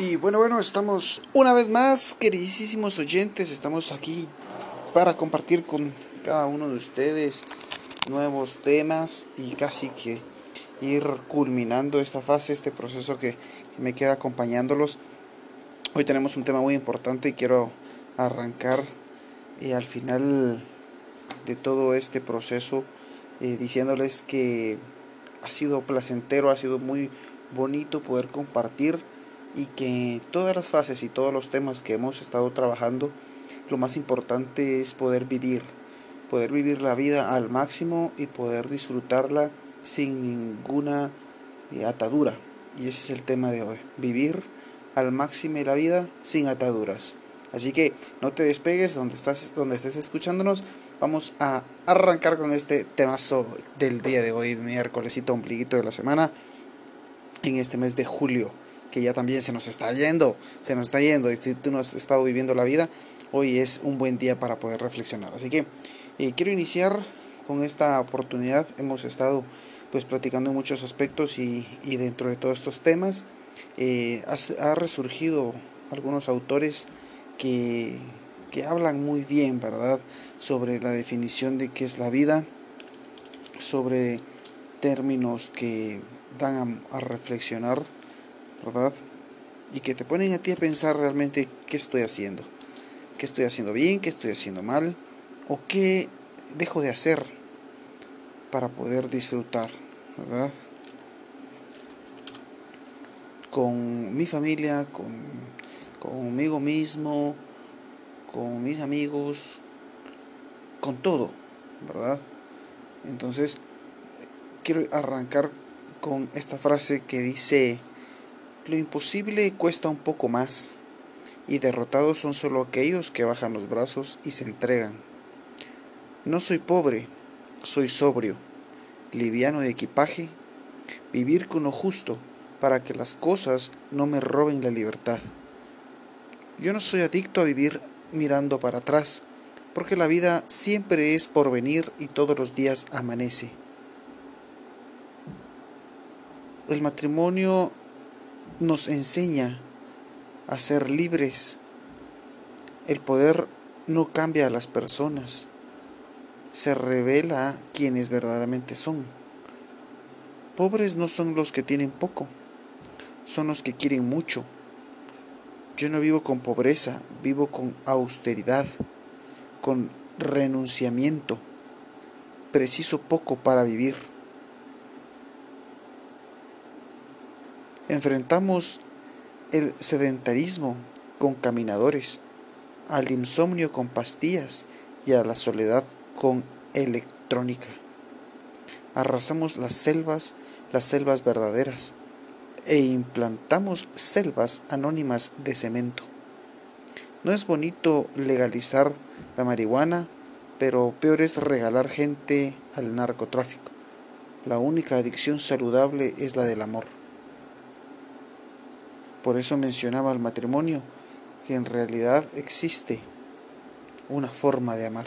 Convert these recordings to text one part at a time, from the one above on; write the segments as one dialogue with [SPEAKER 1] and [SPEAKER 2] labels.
[SPEAKER 1] Y bueno, bueno, estamos una vez más, queridísimos oyentes, estamos aquí para compartir con cada uno de ustedes nuevos temas y casi que ir culminando esta fase, este proceso que, me queda acompañándolos. Hoy tenemos un tema muy importante y quiero arrancar y al final de todo este proceso eh, diciéndoles que ha sido placentero, ha sido muy bonito poder compartir y que todas las fases y todos los temas que hemos estado trabajando, lo más importante es poder vivir, poder vivir la vida al máximo y poder disfrutarla sin ninguna eh, atadura. Y ese es el tema de hoy, vivir al máximo la vida sin ataduras. Así que no te despegues donde estás donde estés escuchándonos. Vamos a arrancar con este temazo del día de hoy, miércolesito ombliguito de la semana en este mes de julio que ya también se nos está yendo, se nos está yendo, y si tú no has estado viviendo la vida, hoy es un buen día para poder reflexionar. Así que eh, quiero iniciar con esta oportunidad, hemos estado pues platicando en muchos aspectos y, dentro de todos estos temas eh, ha, resurgido algunos autores que, que hablan muy bien, ¿verdad?, sobre la definición de qué es la vida, sobre términos que dan a reflexionar ¿verdad? Y que te ponen a ti a pensar realmente qué estoy haciendo, qué estoy haciendo bien, qué estoy haciendo mal, o qué dejo de hacer para poder disfrutar, ¿verdad? Con mi familia, con, conmigo mismo, con mis amigos, con todo, ¿verdad? Entonces, quiero arrancar con esta frase que dice, lo imposible cuesta un poco más, y derrotados son solo aquellos que bajan los brazos y se entregan. No soy pobre, soy sobrio, liviano de equipaje, vivir con lo justo para que las cosas no me roben la libertad. Yo no soy adicto a vivir mirando para atrás, porque la vida siempre es por venir y todos los días amanece. El matrimonio nos enseña a ser libres. El poder no cambia a las personas, se revela quienes verdaderamente son. Pobres no son los que tienen poco, son los que quieren mucho. Yo no vivo con pobreza, vivo con austeridad, con renunciamiento. Preciso poco para vivir. Enfrentamos el sedentarismo con caminadores, al insomnio con pastillas y a la soledad con electrónica. Arrasamos las selvas, las selvas verdaderas, e implantamos selvas anónimas de cemento. No es bonito legalizar la marihuana, pero peor es regalar gente al narcotráfico. La única adicción saludable es la del amor. Por eso mencionaba el matrimonio, que en realidad existe una forma de amar.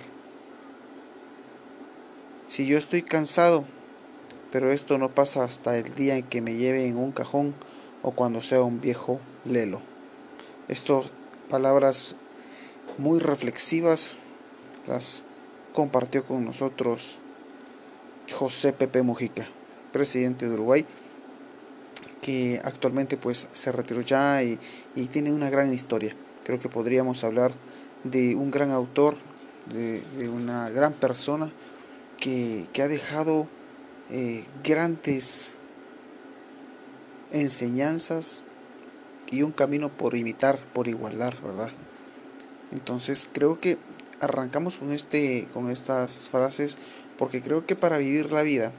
[SPEAKER 1] Si yo estoy cansado, pero esto no pasa hasta el día en que me lleve en un cajón o cuando sea un viejo lelo. Estas palabras muy reflexivas las compartió con nosotros José Pepe Mujica, presidente de Uruguay que actualmente pues se retiró ya y, tiene una gran historia. Creo que podríamos hablar de un gran autor, de, una gran persona que, ha dejado eh, grandes enseñanzas y un camino por imitar, por igualar, ¿verdad? Entonces creo que arrancamos con este, con estas frases, porque creo que para vivir la vida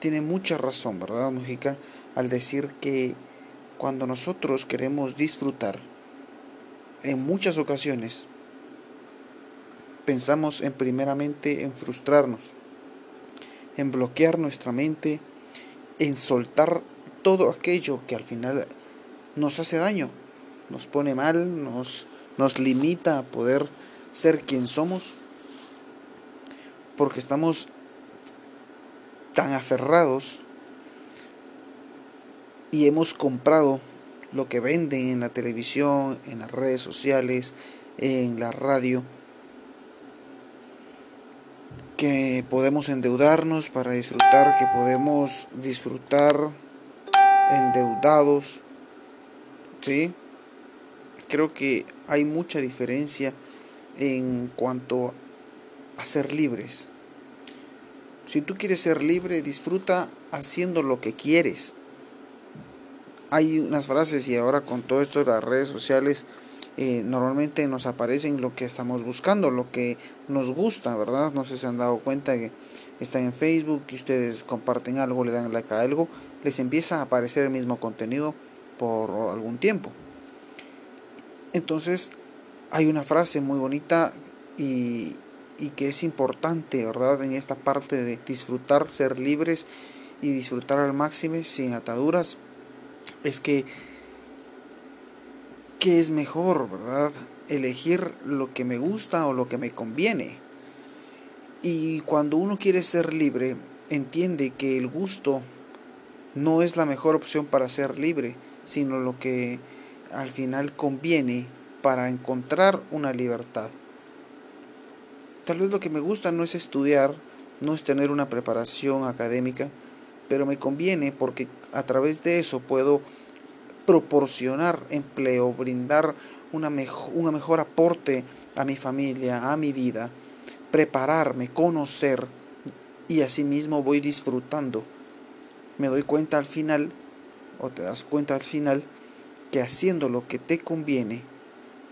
[SPEAKER 1] tiene mucha razón, ¿verdad, Mujica? Al decir que cuando nosotros queremos disfrutar, en muchas ocasiones pensamos en primeramente en frustrarnos, en bloquear nuestra mente, en soltar todo aquello que al final nos hace daño, nos pone mal, nos, nos limita a poder ser quien somos, porque estamos tan aferrados y hemos comprado lo que venden en la televisión, en las redes sociales, en la radio, que podemos endeudarnos para disfrutar, que podemos disfrutar endeudados, ¿sí? Creo que hay mucha diferencia en cuanto a ser libres. Si tú quieres ser libre, disfruta haciendo lo que quieres. Hay unas frases y ahora con todo esto de las redes sociales, eh, normalmente nos aparecen lo que estamos buscando, lo que nos gusta, ¿verdad? No sé si se han dado cuenta que están en Facebook y ustedes comparten algo, le dan like a algo, les empieza a aparecer el mismo contenido por algún tiempo. Entonces, hay una frase muy bonita y, y que es importante, ¿verdad? En esta parte de disfrutar, ser libres y disfrutar al máximo sin ataduras, es que ¿qué es mejor, verdad? Elegir lo que me gusta o lo que me conviene. Y cuando uno quiere ser libre, entiende que el gusto no es la mejor opción para ser libre, sino lo que al final conviene para encontrar una libertad. Tal vez lo que me gusta no es estudiar, no es tener una preparación académica, pero me conviene porque a través de eso puedo proporcionar empleo, brindar una mejor, un mejor aporte a mi familia, a mi vida, prepararme, conocer y asimismo voy disfrutando. Me doy cuenta al final, o te das cuenta al final, que haciendo lo que te conviene,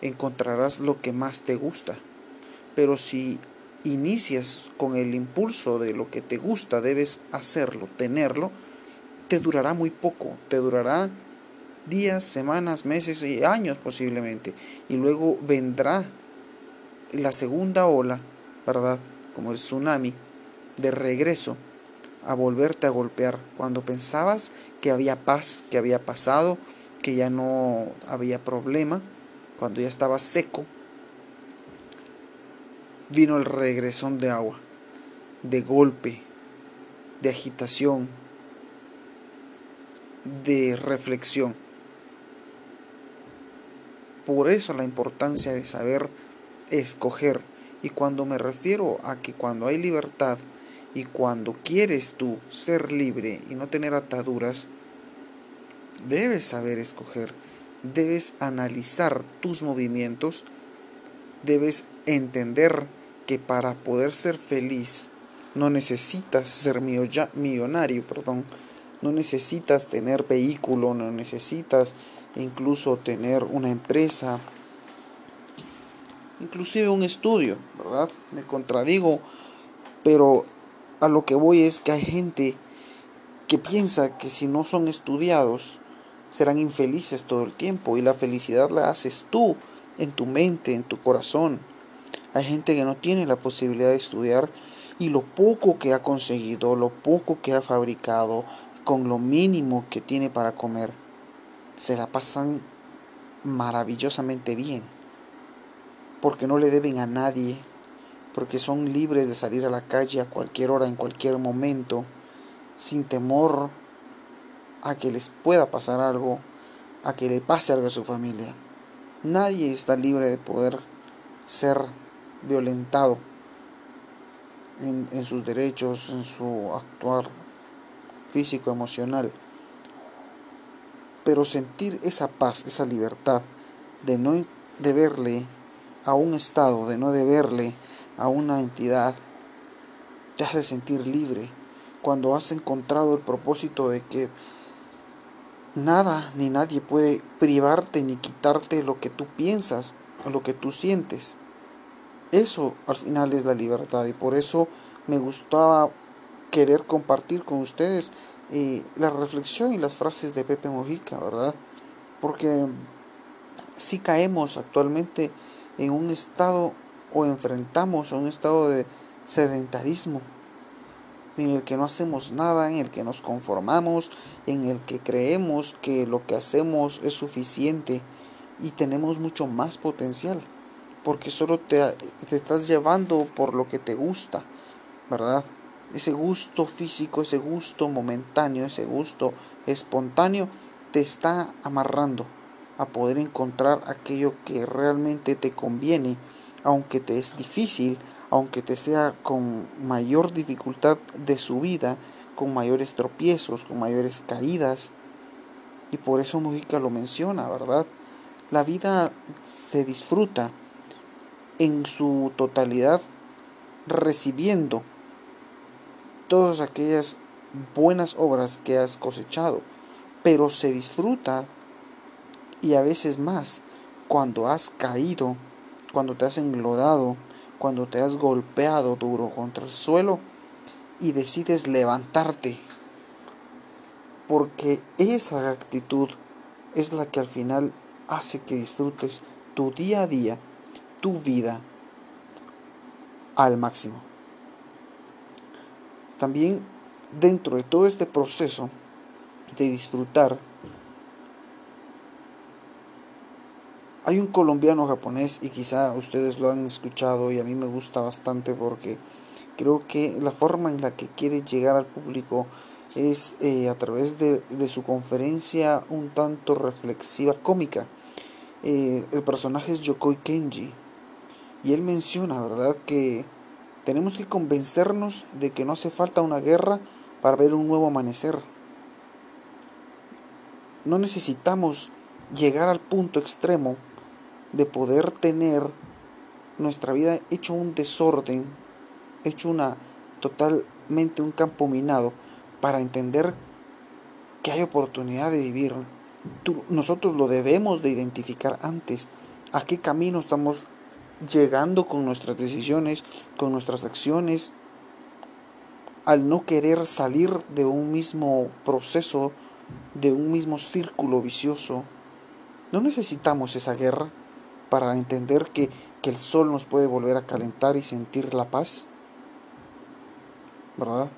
[SPEAKER 1] encontrarás lo que más te gusta. Pero si inicias con el impulso de lo que te gusta, debes hacerlo, tenerlo, te durará muy poco, te durará días, semanas, meses y años posiblemente. Y luego vendrá la segunda ola, ¿verdad? Como el tsunami, de regreso a volverte a golpear. Cuando pensabas que había paz, que había pasado, que ya no había problema, cuando ya estaba seco, vino el regresón de agua, de golpe, de agitación, de reflexión. Por eso la importancia de saber escoger. Y cuando me refiero a que cuando hay libertad y cuando quieres tú ser libre y no tener ataduras, debes saber escoger, debes analizar tus movimientos, debes entender que para poder ser feliz no necesitas ser millonario, perdón, no necesitas tener vehículo, no necesitas incluso tener una empresa, inclusive un estudio, ¿verdad? Me contradigo, pero a lo que voy es que hay gente que piensa que si no son estudiados serán infelices todo el tiempo y la felicidad la haces tú en tu mente, en tu corazón. Hay gente que no tiene la posibilidad de estudiar y lo poco que ha conseguido, lo poco que ha fabricado, con lo mínimo que tiene para comer, se la pasan maravillosamente bien, porque no le deben a nadie, porque son libres de salir a la calle a cualquier hora, en cualquier momento, sin temor a que les pueda pasar algo, a que le pase algo a su familia. Nadie está libre de poder ser violentado en, en sus derechos, en su actuar físico, emocional. Pero sentir esa paz, esa libertad de no deberle a un estado, de no deberle a una entidad, te hace sentir libre cuando has encontrado el propósito de que nada ni nadie puede privarte ni quitarte lo que tú piensas o lo que tú sientes. Eso al final es la libertad y por eso me gustaba querer compartir con ustedes eh, la reflexión y las frases de Pepe Mojica, ¿verdad? Porque si caemos actualmente en un estado o enfrentamos a un estado de sedentarismo, en el que no hacemos nada, en el que nos conformamos, en el que creemos que lo que hacemos es suficiente y tenemos mucho más potencial, porque solo te, te estás llevando por lo que te gusta, ¿verdad? ese gusto físico, ese gusto momentáneo, ese gusto espontáneo, te está amarrando a poder encontrar aquello que realmente te conviene, aunque te es difícil, aunque te sea con mayor dificultad de su vida, con mayores tropiezos, con mayores caídas. Y por eso Mujica lo menciona, ¿verdad? La vida se disfruta en su totalidad recibiendo todas aquellas buenas obras que has cosechado, pero se disfruta y a veces más cuando has caído, cuando te has englodado, cuando te has golpeado duro contra el suelo y decides levantarte. Porque esa actitud es la que al final hace que disfrutes tu día a día, tu vida al máximo. También dentro de todo este proceso de disfrutar, hay un colombiano japonés y quizá ustedes lo han escuchado y a mí me gusta bastante porque creo que la forma en la que quiere llegar al público es eh, a través de, su conferencia un tanto reflexiva cómica. Eh, el personaje es Yokoi Kenji y él menciona, ¿verdad?, que tenemos que convencernos de que no hace falta una guerra para ver un nuevo amanecer. No necesitamos llegar al punto extremo de poder tener nuestra vida hecho un desorden, hecho una totalmente un campo minado para entender que hay oportunidad de vivir. nosotros lo debemos de identificar antes, a qué camino estamos llegando con nuestras decisiones, con nuestras acciones, al no querer salir de un mismo proceso, de un mismo círculo vicioso. No necesitamos esa guerra para entender que, que el sol nos puede volver a calentar y sentir la paz. ¿Verdad?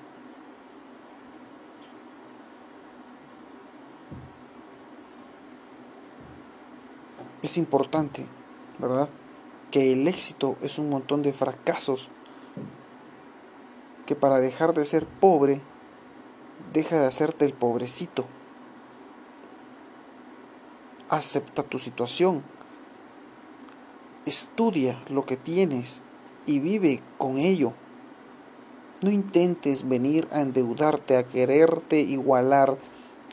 [SPEAKER 1] Es importante, ¿verdad? Que el éxito es un montón de fracasos que para dejar de ser pobre, deja de hacerte el pobrecito. Acepta tu situación. Estudia lo que tienes y vive con ello. No intentes venir a endeudarte, a quererte igualar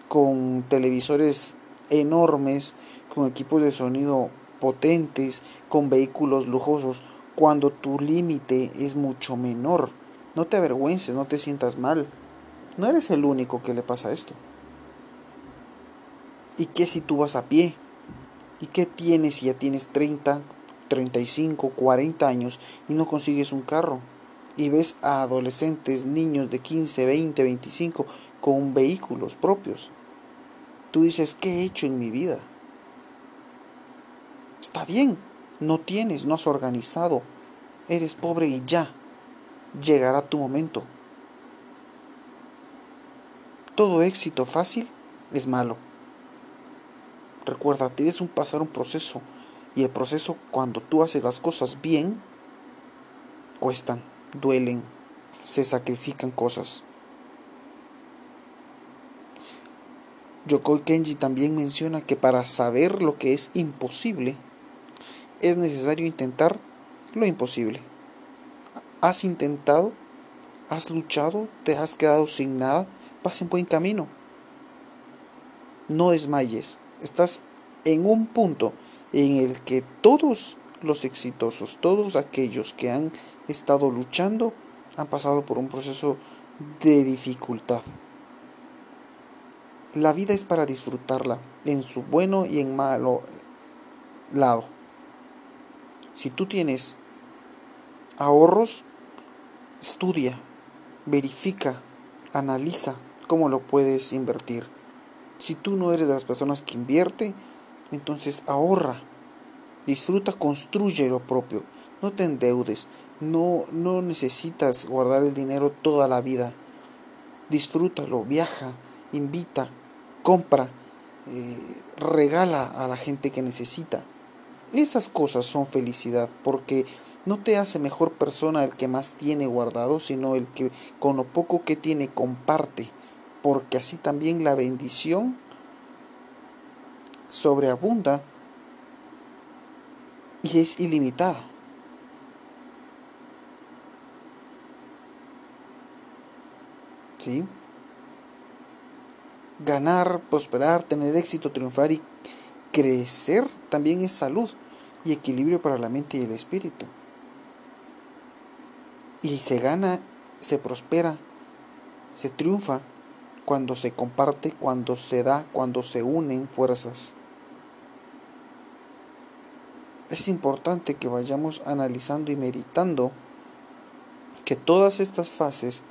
[SPEAKER 1] con televisores enormes, con equipos de sonido potentes, con vehículos lujosos, cuando tu límite es mucho menor. No te avergüences, no te sientas mal. No eres el único que le pasa esto. ¿Y qué si tú vas a pie? ¿Y qué tienes si ya tienes 30, 35, 40 años y no consigues un carro? Y ves a adolescentes, niños de 15, 20, 25 con vehículos propios. Tú dices, ¿qué he hecho en mi vida? Está bien, no tienes, no has organizado, eres pobre y ya llegará tu momento. Todo éxito fácil es malo. Recuerda, tienes un pasar un proceso y el proceso cuando tú haces las cosas bien cuestan, duelen, se sacrifican cosas. Yokoi Kenji también menciona que para saber lo que es imposible es necesario intentar lo imposible. ¿Has intentado? ¿Has luchado? ¿Te has quedado sin nada? Vas en buen camino. No desmayes. Estás en un punto en el que todos los exitosos, todos aquellos que han estado luchando, han pasado por un proceso de dificultad. La vida es para disfrutarla en su bueno y en malo lado. Si tú tienes ahorros, Estudia, verifica, analiza cómo lo puedes invertir. Si tú no eres de las personas que invierte, entonces ahorra, disfruta, construye lo propio. No te endeudes, no, no necesitas guardar el dinero toda la vida. Disfrútalo, viaja, invita, compra, eh, regala a la gente que necesita. Esas cosas son felicidad porque no te hace mejor persona el que más tiene guardado, sino el que con lo poco que tiene comparte, porque así también la bendición sobreabunda y es ilimitada. ¿Sí? Ganar, prosperar, tener éxito, triunfar y crecer también es salud y equilibrio para la mente y el espíritu. Y se gana, se prospera, se triunfa cuando se comparte, cuando se da, cuando se unen fuerzas. Es importante que vayamos analizando y meditando que todas estas fases,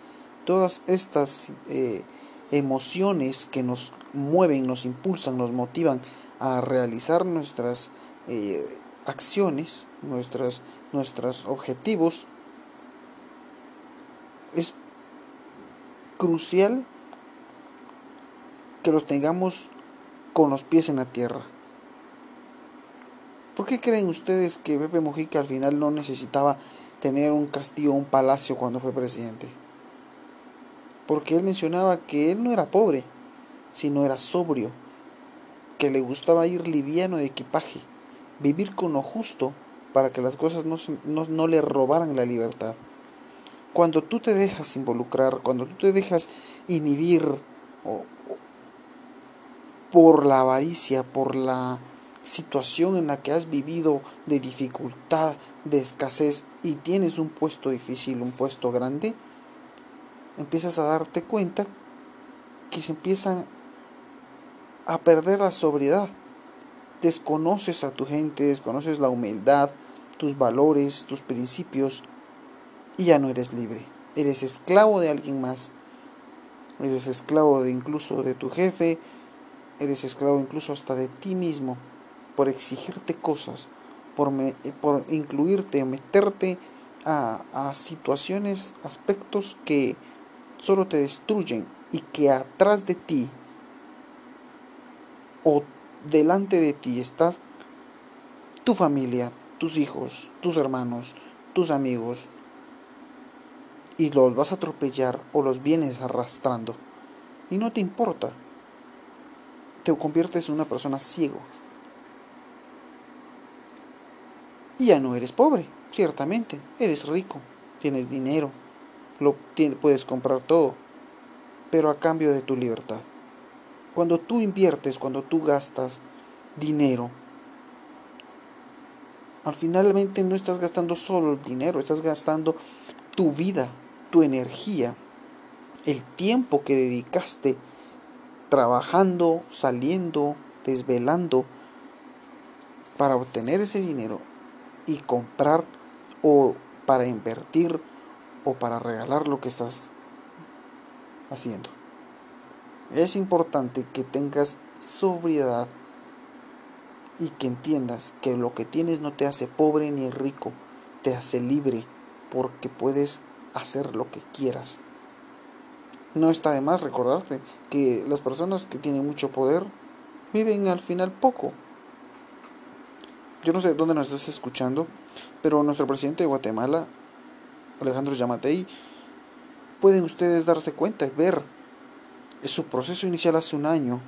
[SPEAKER 1] todas estas eh, emociones que nos mueven, nos impulsan, nos motivan a realizar nuestras eh, acciones, nuestros objetivos, es crucial que los tengamos con los pies en la tierra. ¿Por qué creen ustedes que Pepe Mujica al final no necesitaba tener un castillo, un palacio cuando fue presidente? Porque él mencionaba que él no era pobre, sino era sobrio, que le gustaba ir liviano de equipaje, vivir con lo justo para que las cosas no, no, no le robaran la libertad. Cuando tú te dejas involucrar, cuando tú te dejas inhibir por la avaricia, por la situación en la que has vivido de dificultad, de escasez y tienes un puesto difícil, un puesto grande, empiezas a darte cuenta que se empiezan a perder la sobriedad. Desconoces a tu gente, desconoces la humildad, tus valores, tus principios y ya no eres libre. Eres esclavo de alguien más. Eres esclavo de incluso de tu jefe, eres esclavo incluso hasta de ti mismo por exigirte cosas, por, por incluirte, meterte a, a situaciones, aspectos que solo te destruyen y que atrás de ti o delante de ti estás tu familia, tus hijos, tus hermanos, tus amigos, y los vas a atropellar o los vienes arrastrando. Y no te importa, te conviertes en una persona ciego. Y ya no eres pobre, ciertamente, eres rico, tienes dinero, lo puedes comprar todo, pero a cambio de tu libertad. Cuando tú inviertes, cuando tú gastas dinero, al finalmente no estás gastando solo el dinero, estás gastando tu vida, tu energía, el tiempo que dedicaste trabajando, saliendo, desvelando para obtener ese dinero y comprar o para invertir o para regalar lo que estás haciendo. Es importante que tengas sobriedad y que entiendas que lo que tienes no te hace pobre ni rico, te hace libre porque puedes hacer lo que quieras. No está de más recordarte que las personas que tienen mucho poder viven al final poco. Yo no sé dónde nos estás escuchando, pero nuestro presidente de Guatemala, Alejandro Yamatei, pueden ustedes darse cuenta ver su proceso inicial hace un año,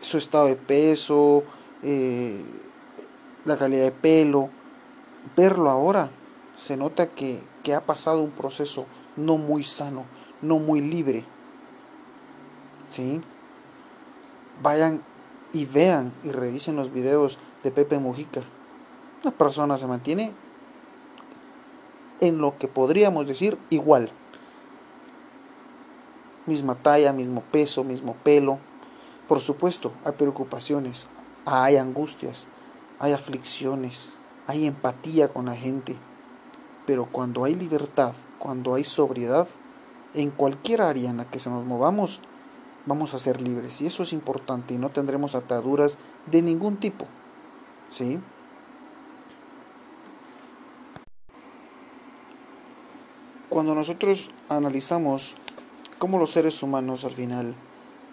[SPEAKER 1] su estado de peso, eh, la calidad de pelo, verlo ahora, se nota que, que ha pasado un proceso no muy sano, no muy libre. ¿Sí? Vayan y vean y revisen los videos de Pepe Mujica. Una persona se mantiene en lo que podríamos decir igual. Misma talla, mismo peso, mismo pelo. Por supuesto, hay preocupaciones, hay angustias, hay aflicciones, hay empatía con la gente. Pero cuando hay libertad, cuando hay sobriedad, en cualquier área en la que se nos movamos, vamos a ser libres. Y eso es importante y no tendremos ataduras de ningún tipo. ¿Sí? Cuando nosotros analizamos cómo los seres humanos al final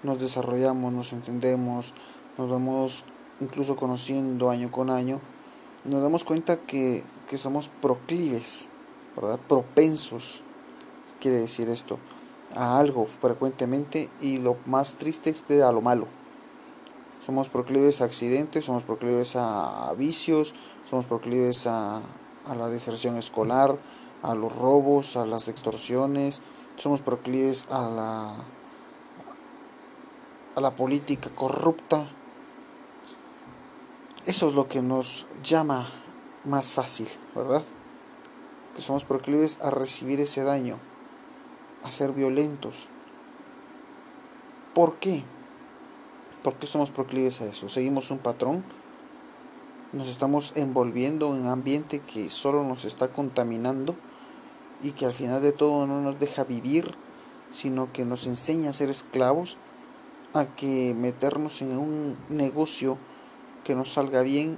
[SPEAKER 1] nos desarrollamos, nos entendemos, nos vamos incluso conociendo año con año, nos damos cuenta que, que somos proclives ¿verdad? propensos, quiere decir esto, a algo frecuentemente y lo más triste es que a lo malo. Somos proclives a accidentes, somos proclives a vicios, somos proclives a, a la deserción escolar, a los robos, a las extorsiones, somos proclives a la, a la política corrupta. Eso es lo que nos llama más fácil, ¿verdad? Que somos proclives a recibir ese daño, a ser violentos. ¿Por qué? ¿Por qué somos proclives a eso? ¿Seguimos un patrón? ¿Nos estamos envolviendo en un ambiente que solo nos está contaminando y que al final de todo no nos deja vivir, sino que nos enseña a ser esclavos, a que meternos en un negocio que nos salga bien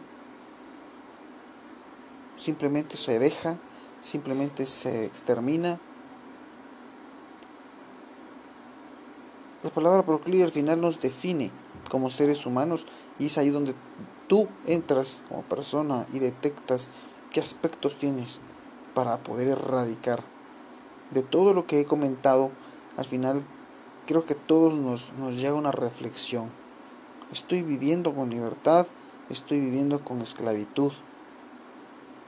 [SPEAKER 1] simplemente se deja, simplemente se extermina. La palabra proclive al final nos define como seres humanos y es ahí donde tú entras como persona y detectas qué aspectos tienes para poder erradicar. De todo lo que he comentado, al final creo que todos nos, nos llega una reflexión. Estoy viviendo con libertad, estoy viviendo con esclavitud.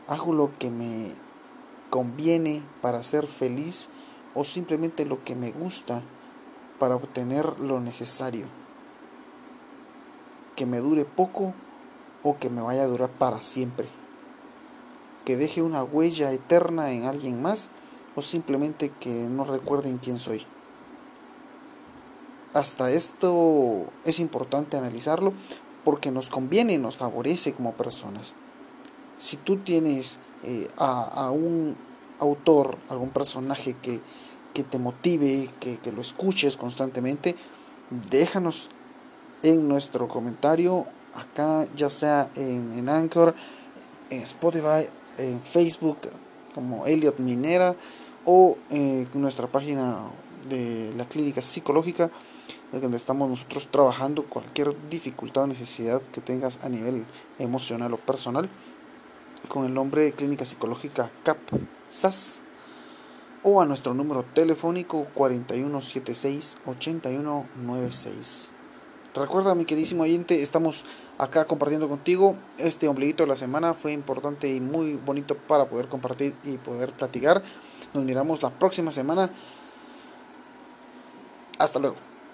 [SPEAKER 1] Hago lo que me conviene para ser feliz o simplemente lo que me gusta para obtener lo necesario. Que me dure poco o que me vaya a durar para siempre que deje una huella eterna en alguien más o simplemente que no recuerden quién soy. Hasta esto es importante analizarlo porque nos conviene, nos favorece como personas. Si tú tienes eh, a, un autor, algún personaje que, te motive, que, lo escuches constantemente, déjanos en nuestro comentario, acá ya sea en, en Anchor, en Spotify en Facebook como Elliot Minera o en nuestra página de la clínica psicológica donde estamos nosotros trabajando cualquier dificultad o necesidad que tengas a nivel emocional o personal con el nombre de clínica psicológica CAP-SAS o a nuestro número telefónico 4176 8196 Recuerda, mi queridísimo oyente, estamos acá compartiendo contigo. Este ombliguito de la semana fue importante y muy bonito para poder compartir y poder platicar. Nos miramos la próxima semana. Hasta luego.